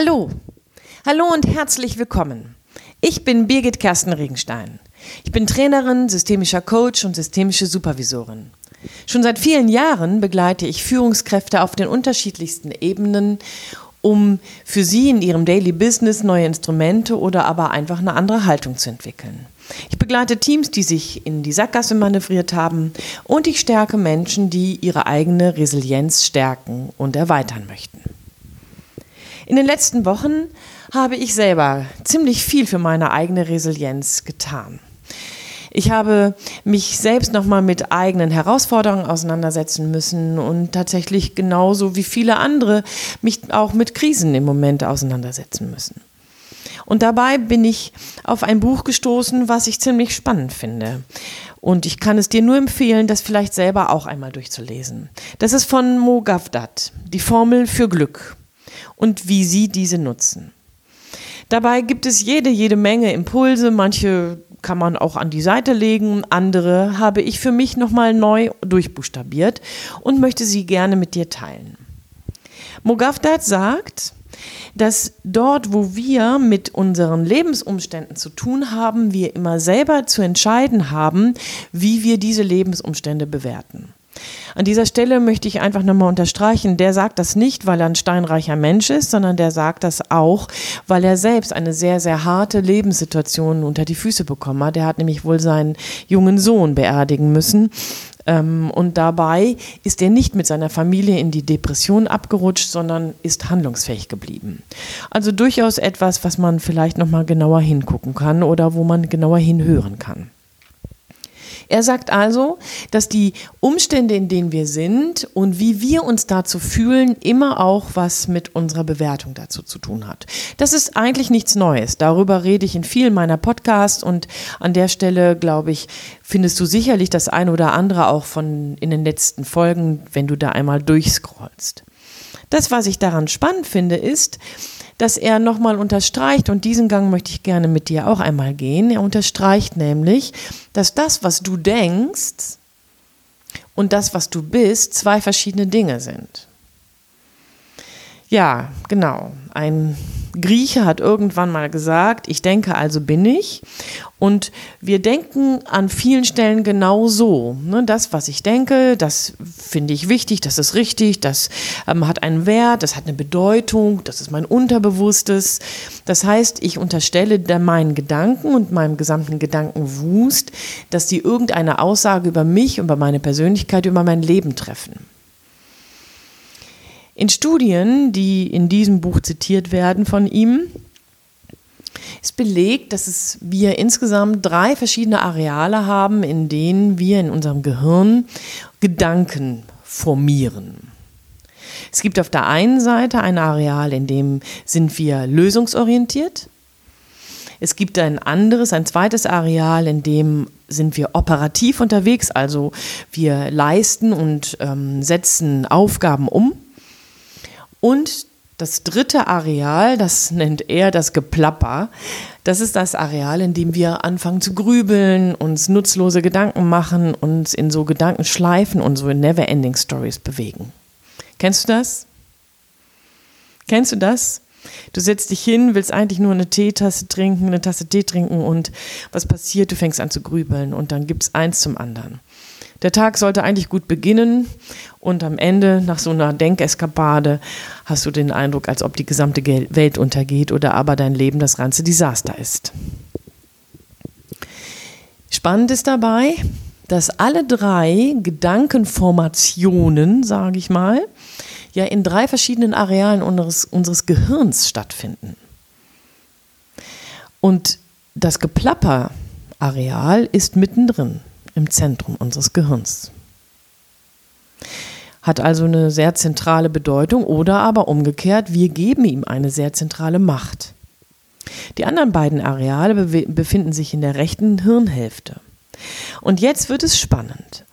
Hallo, hallo und herzlich willkommen. Ich bin Birgit Kersten Regenstein. Ich bin Trainerin, systemischer Coach und systemische Supervisorin. Schon seit vielen Jahren begleite ich Führungskräfte auf den unterschiedlichsten Ebenen, um für sie in ihrem Daily Business neue Instrumente oder aber einfach eine andere Haltung zu entwickeln. Ich begleite Teams, die sich in die Sackgasse manövriert haben und ich stärke Menschen, die ihre eigene Resilienz stärken und erweitern möchten. In den letzten Wochen habe ich selber ziemlich viel für meine eigene Resilienz getan. Ich habe mich selbst nochmal mit eigenen Herausforderungen auseinandersetzen müssen und tatsächlich genauso wie viele andere mich auch mit Krisen im Moment auseinandersetzen müssen. Und dabei bin ich auf ein Buch gestoßen, was ich ziemlich spannend finde. Und ich kann es dir nur empfehlen, das vielleicht selber auch einmal durchzulesen. Das ist von Mo Gavdat, die Formel für Glück und wie sie diese nutzen. Dabei gibt es jede, jede Menge Impulse, manche kann man auch an die Seite legen, andere habe ich für mich nochmal neu durchbuchstabiert und möchte sie gerne mit dir teilen. Mogafdat sagt, dass dort, wo wir mit unseren Lebensumständen zu tun haben, wir immer selber zu entscheiden haben, wie wir diese Lebensumstände bewerten. An dieser Stelle möchte ich einfach nochmal unterstreichen, der sagt das nicht, weil er ein steinreicher Mensch ist, sondern der sagt das auch, weil er selbst eine sehr, sehr harte Lebenssituation unter die Füße bekommen hat. Er hat nämlich wohl seinen jungen Sohn beerdigen müssen. Ähm, und dabei ist er nicht mit seiner Familie in die Depression abgerutscht, sondern ist handlungsfähig geblieben. Also durchaus etwas, was man vielleicht nochmal genauer hingucken kann oder wo man genauer hinhören kann. Er sagt also, dass die Umstände, in denen wir sind und wie wir uns dazu fühlen, immer auch was mit unserer Bewertung dazu zu tun hat. Das ist eigentlich nichts Neues. Darüber rede ich in vielen meiner Podcasts und an der Stelle, glaube ich, findest du sicherlich das eine oder andere auch von in den letzten Folgen, wenn du da einmal durchscrollst. Das, was ich daran spannend finde, ist, dass er nochmal unterstreicht, und diesen Gang möchte ich gerne mit dir auch einmal gehen. Er unterstreicht nämlich, dass das, was du denkst und das, was du bist, zwei verschiedene Dinge sind. Ja, genau. Ein Grieche hat irgendwann mal gesagt, ich denke, also bin ich. Und wir denken an vielen Stellen genau so. Ne? Das, was ich denke, das finde ich wichtig, das ist richtig, das ähm, hat einen Wert, das hat eine Bedeutung, das ist mein Unterbewusstes. Das heißt, ich unterstelle meinen Gedanken und meinem gesamten Gedankenwust, dass die irgendeine Aussage über mich, über meine Persönlichkeit, über mein Leben treffen. In Studien, die in diesem Buch zitiert werden von ihm, ist belegt, dass es wir insgesamt drei verschiedene Areale haben, in denen wir in unserem Gehirn Gedanken formieren. Es gibt auf der einen Seite ein Areal, in dem sind wir lösungsorientiert. Es gibt ein anderes, ein zweites Areal, in dem sind wir operativ unterwegs, also wir leisten und ähm, setzen Aufgaben um. Und das dritte Areal, das nennt er das Geplapper, das ist das Areal, in dem wir anfangen zu grübeln, uns nutzlose Gedanken machen, uns in so Gedankenschleifen und so Never-Ending Stories bewegen. Kennst du das? Kennst du das? Du setzt dich hin, willst eigentlich nur eine Teetasse trinken, eine Tasse Tee trinken und was passiert? Du fängst an zu grübeln und dann gibt es eins zum anderen. Der Tag sollte eigentlich gut beginnen und am Ende, nach so einer Denkeskapade, hast du den Eindruck, als ob die gesamte Welt untergeht oder aber dein Leben das ganze Desaster ist. Spannend ist dabei, dass alle drei Gedankenformationen, sage ich mal, ja in drei verschiedenen Arealen unseres, unseres Gehirns stattfinden. Und das Geplapper-Areal ist mittendrin im Zentrum unseres Gehirns. Hat also eine sehr zentrale Bedeutung oder aber umgekehrt, wir geben ihm eine sehr zentrale Macht. Die anderen beiden Areale befinden sich in der rechten Hirnhälfte. Und jetzt wird es spannend.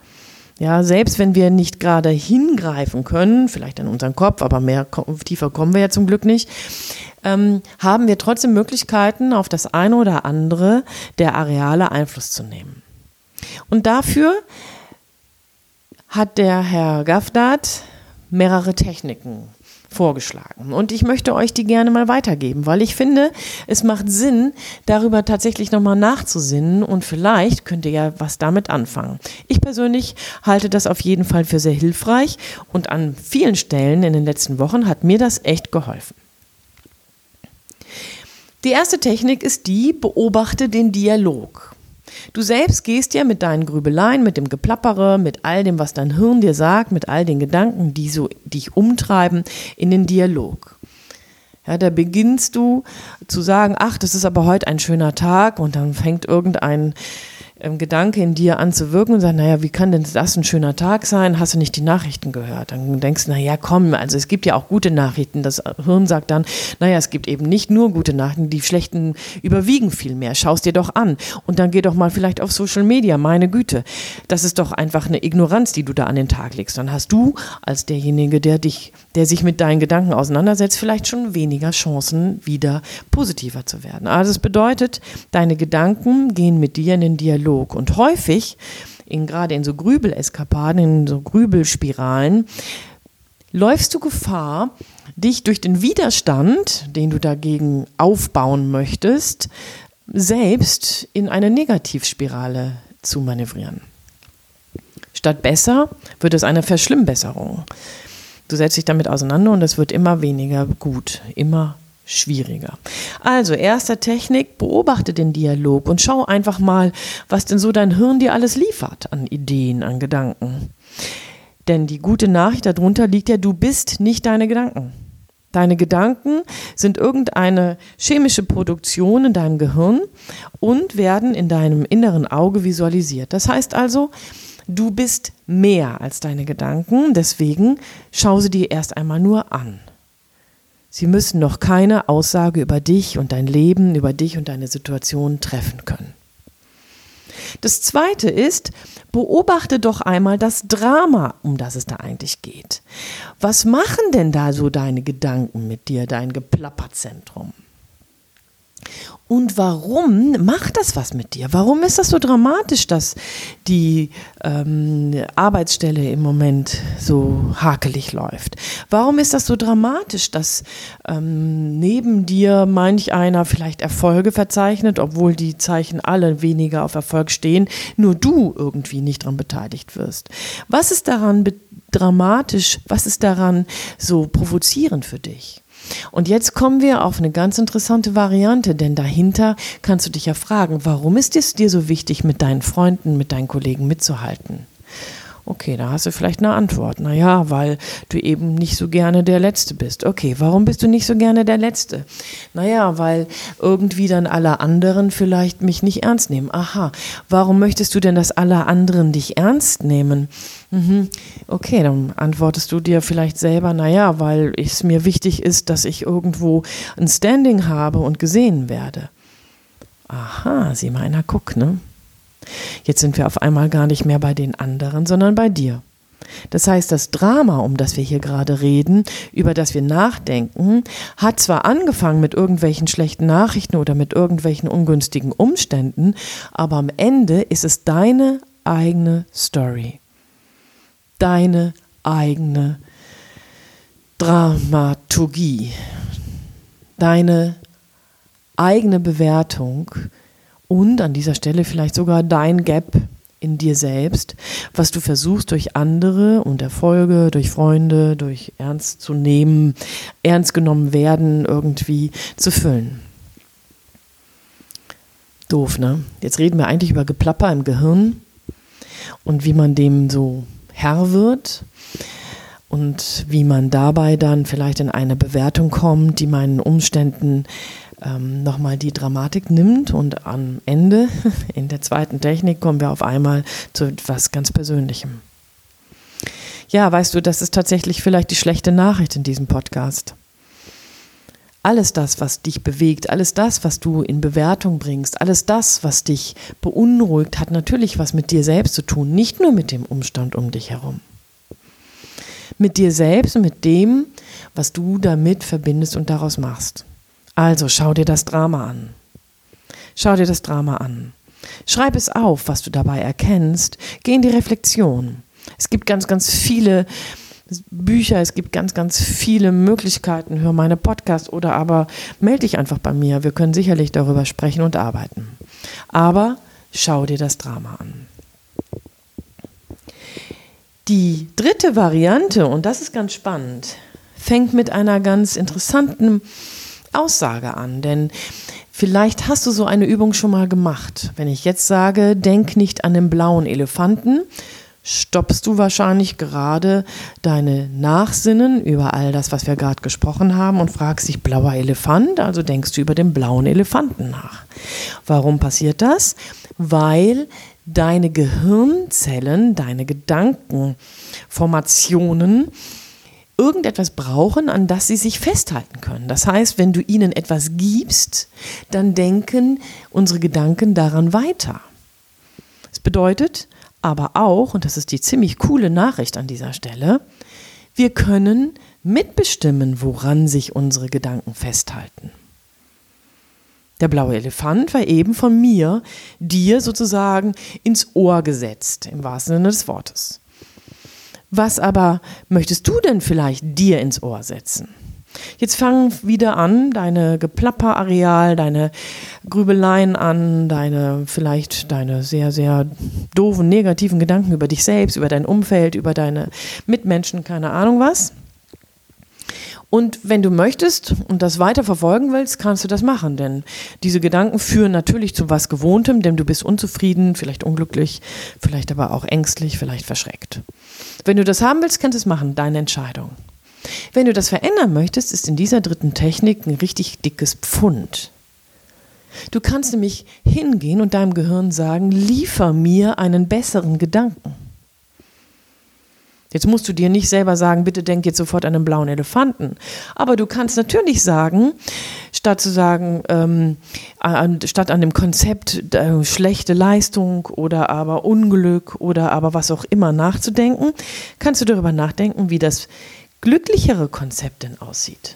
Ja, selbst wenn wir nicht gerade hingreifen können, vielleicht an unseren Kopf, aber mehr tiefer kommen wir ja zum Glück nicht, ähm, haben wir trotzdem Möglichkeiten, auf das eine oder andere der Areale Einfluss zu nehmen. Und dafür hat der Herr Gafdat mehrere Techniken vorgeschlagen. Und ich möchte euch die gerne mal weitergeben, weil ich finde, es macht Sinn, darüber tatsächlich nochmal nachzusinnen und vielleicht könnt ihr ja was damit anfangen. Ich persönlich halte das auf jeden Fall für sehr hilfreich und an vielen Stellen in den letzten Wochen hat mir das echt geholfen. Die erste Technik ist die, beobachte den Dialog. Du selbst gehst ja mit deinen Grübeleien, mit dem Geplappere, mit all dem, was dein Hirn dir sagt, mit all den Gedanken, die so dich umtreiben, in den Dialog. Ja, da beginnst du zu sagen, ach, das ist aber heute ein schöner Tag und dann fängt irgendein ähm, Gedanke in dir anzuwirken und sagen, naja, wie kann denn das ein schöner Tag sein? Hast du nicht die Nachrichten gehört? Dann denkst du, naja, komm, also es gibt ja auch gute Nachrichten. Das Hirn sagt dann, naja, es gibt eben nicht nur gute Nachrichten, die schlechten überwiegen viel mehr. Schau es dir doch an. Und dann geh doch mal vielleicht auf Social Media, meine Güte. Das ist doch einfach eine Ignoranz, die du da an den Tag legst. Dann hast du als derjenige, der dich, der sich mit deinen Gedanken auseinandersetzt, vielleicht schon weniger Chancen, wieder positiver zu werden. Also es bedeutet, deine Gedanken gehen mit dir in den Dialog Dialog. Und häufig, in, gerade in so Grübeleskapaden, in so Grübelspiralen, läufst du Gefahr, dich durch den Widerstand, den du dagegen aufbauen möchtest, selbst in eine Negativspirale zu manövrieren. Statt besser wird es eine Verschlimmbesserung. Du setzt dich damit auseinander und es wird immer weniger gut, immer schwieriger. Also, erster Technik, beobachte den Dialog und schau einfach mal, was denn so dein Hirn dir alles liefert an Ideen, an Gedanken. Denn die gute Nachricht darunter liegt ja, du bist nicht deine Gedanken. Deine Gedanken sind irgendeine chemische Produktion in deinem Gehirn und werden in deinem inneren Auge visualisiert. Das heißt also, du bist mehr als deine Gedanken, deswegen schau sie dir erst einmal nur an. Sie müssen noch keine Aussage über dich und dein Leben, über dich und deine Situation treffen können. Das zweite ist, beobachte doch einmal das Drama, um das es da eigentlich geht. Was machen denn da so deine Gedanken mit dir, dein Geplapperzentrum? Und warum macht das was mit dir? Warum ist das so dramatisch, dass die ähm, Arbeitsstelle im Moment so hakelig läuft? Warum ist das so dramatisch, dass ähm, neben dir manch einer vielleicht Erfolge verzeichnet, obwohl die Zeichen alle weniger auf Erfolg stehen, nur du irgendwie nicht daran beteiligt wirst? Was ist daran dramatisch? Was ist daran so provozierend für dich? Und jetzt kommen wir auf eine ganz interessante Variante, denn dahinter kannst du dich ja fragen, warum ist es dir so wichtig, mit deinen Freunden, mit deinen Kollegen mitzuhalten? Okay, da hast du vielleicht eine Antwort. Naja, weil du eben nicht so gerne der Letzte bist. Okay, warum bist du nicht so gerne der Letzte? Naja, weil irgendwie dann alle anderen vielleicht mich nicht ernst nehmen. Aha, warum möchtest du denn, dass alle anderen dich ernst nehmen? Mhm. Okay, dann antwortest du dir vielleicht selber, naja, weil es mir wichtig ist, dass ich irgendwo ein Standing habe und gesehen werde. Aha, sieh mal einer, guck, ne? Jetzt sind wir auf einmal gar nicht mehr bei den anderen, sondern bei dir. Das heißt, das Drama, um das wir hier gerade reden, über das wir nachdenken, hat zwar angefangen mit irgendwelchen schlechten Nachrichten oder mit irgendwelchen ungünstigen Umständen, aber am Ende ist es deine eigene Story. Deine eigene Dramaturgie. Deine eigene Bewertung und an dieser Stelle vielleicht sogar dein Gap in dir selbst, was du versuchst durch andere und Erfolge, durch Freunde, durch ernst zu nehmen, ernst genommen werden irgendwie zu füllen. Doof, ne? Jetzt reden wir eigentlich über Geplapper im Gehirn und wie man dem so Herr wird und wie man dabei dann vielleicht in eine Bewertung kommt, die meinen Umständen ähm, nochmal die Dramatik nimmt und am Ende, in der zweiten Technik, kommen wir auf einmal zu etwas ganz Persönlichem. Ja, weißt du, das ist tatsächlich vielleicht die schlechte Nachricht in diesem Podcast. Alles das, was dich bewegt, alles das, was du in Bewertung bringst, alles das, was dich beunruhigt, hat natürlich was mit dir selbst zu tun, nicht nur mit dem Umstand um dich herum. Mit dir selbst und mit dem, was du damit verbindest und daraus machst. Also schau dir das Drama an. Schau dir das Drama an. Schreib es auf, was du dabei erkennst. Geh in die Reflexion. Es gibt ganz, ganz viele Bücher, es gibt ganz, ganz viele Möglichkeiten. Hör meine Podcasts oder aber melde dich einfach bei mir. Wir können sicherlich darüber sprechen und arbeiten. Aber schau dir das Drama an. Die dritte Variante, und das ist ganz spannend, fängt mit einer ganz interessanten Aussage an, denn vielleicht hast du so eine Übung schon mal gemacht. Wenn ich jetzt sage, denk nicht an den blauen Elefanten, stoppst du wahrscheinlich gerade deine Nachsinnen über all das, was wir gerade gesprochen haben und fragst dich blauer Elefant, also denkst du über den blauen Elefanten nach. Warum passiert das? Weil deine Gehirnzellen, deine Gedankenformationen irgendetwas brauchen, an das sie sich festhalten können. Das heißt, wenn du ihnen etwas gibst, dann denken unsere Gedanken daran weiter. Das bedeutet aber auch, und das ist die ziemlich coole Nachricht an dieser Stelle, wir können mitbestimmen, woran sich unsere Gedanken festhalten. Der blaue Elefant war eben von mir, dir sozusagen ins Ohr gesetzt, im wahrsten Sinne des Wortes. Was aber möchtest du denn vielleicht dir ins Ohr setzen? Jetzt fang wieder an, deine Geplapperareal, deine Grübeleien an, deine vielleicht deine sehr, sehr doofen, negativen Gedanken über dich selbst, über dein Umfeld, über deine Mitmenschen, keine Ahnung was. Und wenn du möchtest und das weiter verfolgen willst, kannst du das machen, denn diese Gedanken führen natürlich zu was Gewohntem, denn du bist unzufrieden, vielleicht unglücklich, vielleicht aber auch ängstlich, vielleicht verschreckt. Wenn du das haben willst, kannst du es machen, deine Entscheidung. Wenn du das verändern möchtest, ist in dieser dritten Technik ein richtig dickes Pfund. Du kannst nämlich hingehen und deinem Gehirn sagen, liefer mir einen besseren Gedanken. Jetzt musst du dir nicht selber sagen, bitte denk jetzt sofort an einen blauen Elefanten. Aber du kannst natürlich sagen, statt zu sagen, ähm, an, statt an dem Konzept äh, schlechte Leistung oder aber Unglück oder aber was auch immer nachzudenken, kannst du darüber nachdenken, wie das glücklichere Konzept denn aussieht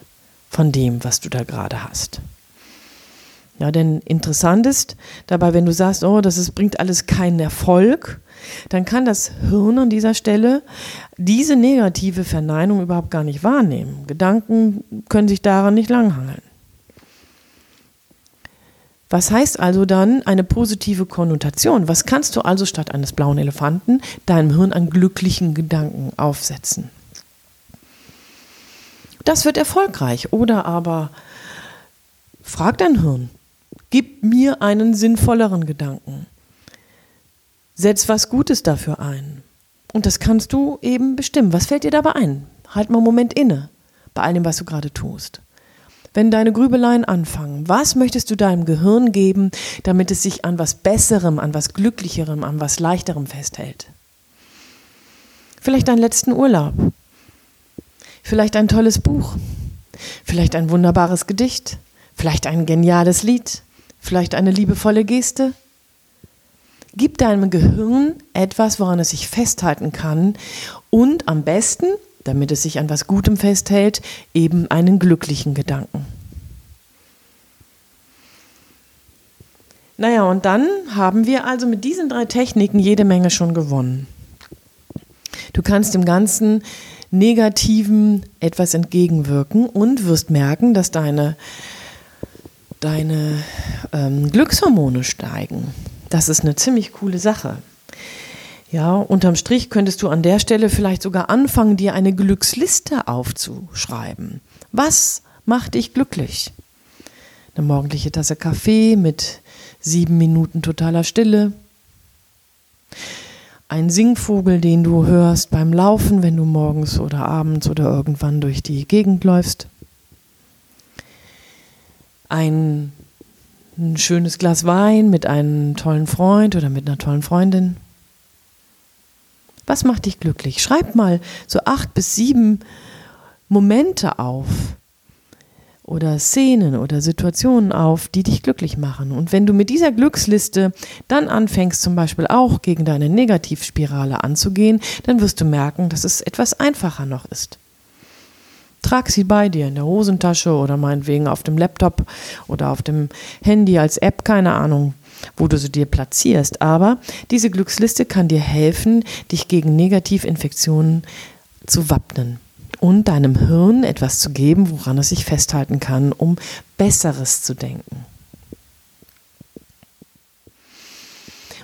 von dem, was du da gerade hast. Ja, denn interessant ist dabei, wenn du sagst, oh, das ist, bringt alles keinen Erfolg, dann kann das Hirn an dieser Stelle diese negative Verneinung überhaupt gar nicht wahrnehmen. Gedanken können sich daran nicht langhangeln. Was heißt also dann eine positive Konnotation? Was kannst du also statt eines blauen Elefanten deinem Hirn an glücklichen Gedanken aufsetzen? Das wird erfolgreich. Oder aber frag dein Hirn, gib mir einen sinnvolleren Gedanken. Setz was Gutes dafür ein. Und das kannst du eben bestimmen. Was fällt dir dabei ein? Halt mal einen Moment inne bei all dem, was du gerade tust. Wenn deine Grübeleien anfangen, was möchtest du deinem Gehirn geben, damit es sich an was Besserem, an was Glücklicherem, an was Leichterem festhält? Vielleicht deinen letzten Urlaub. Vielleicht ein tolles Buch. Vielleicht ein wunderbares Gedicht. Vielleicht ein geniales Lied. Vielleicht eine liebevolle Geste. Gib deinem Gehirn etwas, woran es sich festhalten kann und am besten, damit es sich an was Gutem festhält, eben einen glücklichen Gedanken. Naja, und dann haben wir also mit diesen drei Techniken jede Menge schon gewonnen. Du kannst dem Ganzen Negativen etwas entgegenwirken und wirst merken, dass deine, deine ähm, Glückshormone steigen. Das ist eine ziemlich coole Sache. Ja, unterm Strich könntest du an der Stelle vielleicht sogar anfangen, dir eine Glücksliste aufzuschreiben. Was macht dich glücklich? Eine morgendliche Tasse Kaffee mit sieben Minuten totaler Stille. Ein Singvogel, den du hörst beim Laufen, wenn du morgens oder abends oder irgendwann durch die Gegend läufst. Ein ein schönes Glas Wein mit einem tollen Freund oder mit einer tollen Freundin. Was macht dich glücklich? Schreib mal so acht bis sieben Momente auf oder Szenen oder Situationen auf, die dich glücklich machen. Und wenn du mit dieser Glücksliste dann anfängst, zum Beispiel auch gegen deine Negativspirale anzugehen, dann wirst du merken, dass es etwas einfacher noch ist. Trag sie bei dir in der Hosentasche oder meinetwegen auf dem Laptop oder auf dem Handy als App, keine Ahnung, wo du sie dir platzierst. Aber diese Glücksliste kann dir helfen, dich gegen Negativinfektionen zu wappnen und deinem Hirn etwas zu geben, woran es sich festhalten kann, um Besseres zu denken.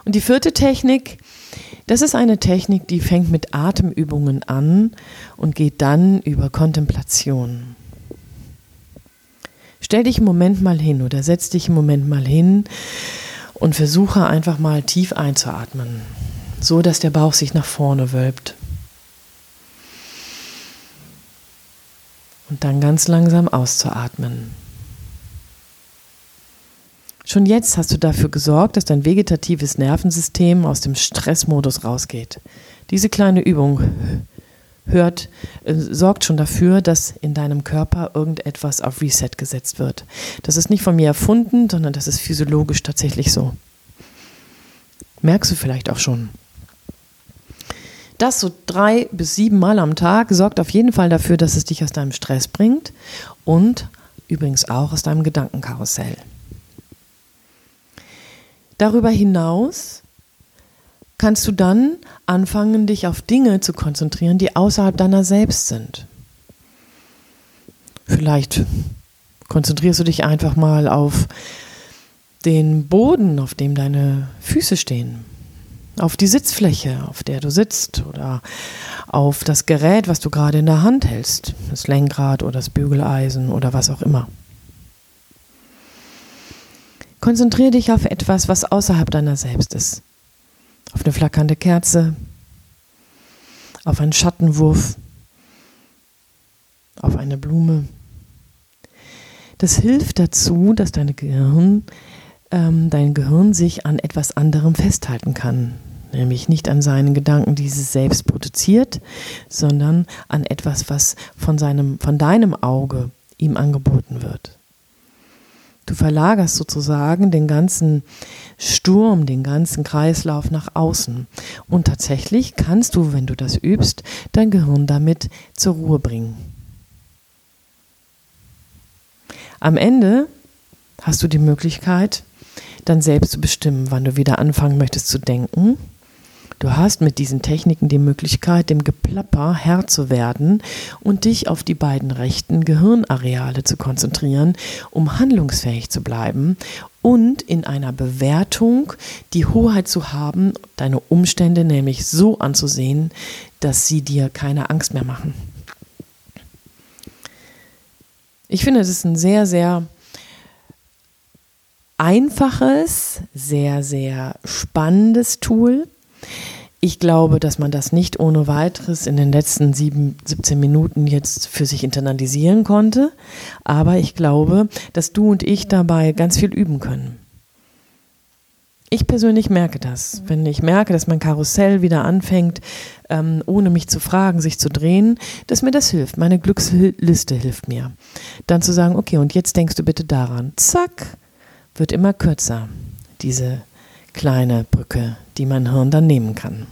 Und die vierte Technik, das ist eine Technik, die fängt mit Atemübungen an und geht dann über Kontemplation. Stell dich einen Moment mal hin oder setz dich einen Moment mal hin und versuche einfach mal tief einzuatmen, so dass der Bauch sich nach vorne wölbt. Und dann ganz langsam auszuatmen. Schon jetzt hast du dafür gesorgt, dass dein vegetatives Nervensystem aus dem Stressmodus rausgeht. Diese kleine Übung hört, äh, sorgt schon dafür, dass in deinem Körper irgendetwas auf Reset gesetzt wird. Das ist nicht von mir erfunden, sondern das ist physiologisch tatsächlich so. Merkst du vielleicht auch schon. Das so drei bis sieben Mal am Tag sorgt auf jeden Fall dafür, dass es dich aus deinem Stress bringt und übrigens auch aus deinem Gedankenkarussell. Darüber hinaus kannst du dann anfangen, dich auf Dinge zu konzentrieren, die außerhalb deiner selbst sind. Vielleicht konzentrierst du dich einfach mal auf den Boden, auf dem deine Füße stehen, auf die Sitzfläche, auf der du sitzt oder auf das Gerät, was du gerade in der Hand hältst, das Lenkrad oder das Bügeleisen oder was auch immer. Konzentriere dich auf etwas, was außerhalb deiner selbst ist. Auf eine flackernde Kerze, auf einen Schattenwurf, auf eine Blume. Das hilft dazu, dass dein Gehirn, ähm, dein Gehirn sich an etwas anderem festhalten kann. Nämlich nicht an seinen Gedanken, die es selbst produziert, sondern an etwas, was von, seinem, von deinem Auge ihm angeboten wird. Du verlagerst sozusagen den ganzen Sturm, den ganzen Kreislauf nach außen. Und tatsächlich kannst du, wenn du das übst, dein Gehirn damit zur Ruhe bringen. Am Ende hast du die Möglichkeit, dann selbst zu bestimmen, wann du wieder anfangen möchtest zu denken Du hast mit diesen Techniken die Möglichkeit, dem Geplapper Herr zu werden und dich auf die beiden rechten Gehirnareale zu konzentrieren, um handlungsfähig zu bleiben und in einer Bewertung die Hoheit zu haben, deine Umstände nämlich so anzusehen, dass sie dir keine Angst mehr machen. Ich finde, es ist ein sehr, sehr einfaches, sehr, sehr spannendes Tool ich glaube, dass man das nicht ohne weiteres in den letzten sieben, 17 Minuten jetzt für sich internalisieren konnte. Aber ich glaube, dass du und ich dabei ganz viel üben können. Ich persönlich merke das. Wenn ich merke, dass mein Karussell wieder anfängt, ähm, ohne mich zu fragen, sich zu drehen, dass mir das hilft. Meine Glücksliste hilft mir. Dann zu sagen, okay, und jetzt denkst du bitte daran. Zack, wird immer kürzer, diese kleine Brücke, die mein Hirn dann nehmen kann.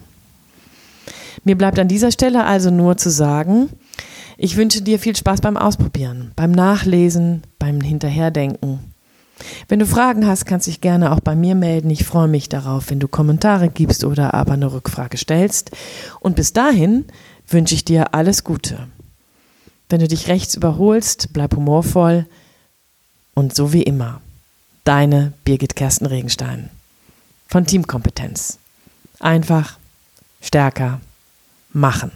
Mir bleibt an dieser Stelle also nur zu sagen, ich wünsche dir viel Spaß beim Ausprobieren, beim Nachlesen, beim Hinterherdenken. Wenn du Fragen hast, kannst du dich gerne auch bei mir melden. Ich freue mich darauf, wenn du Kommentare gibst oder aber eine Rückfrage stellst. Und bis dahin wünsche ich dir alles Gute. Wenn du dich rechts überholst, bleib humorvoll und so wie immer. Deine Birgit Kersten Regenstein von Teamkompetenz. Einfach, stärker, machen.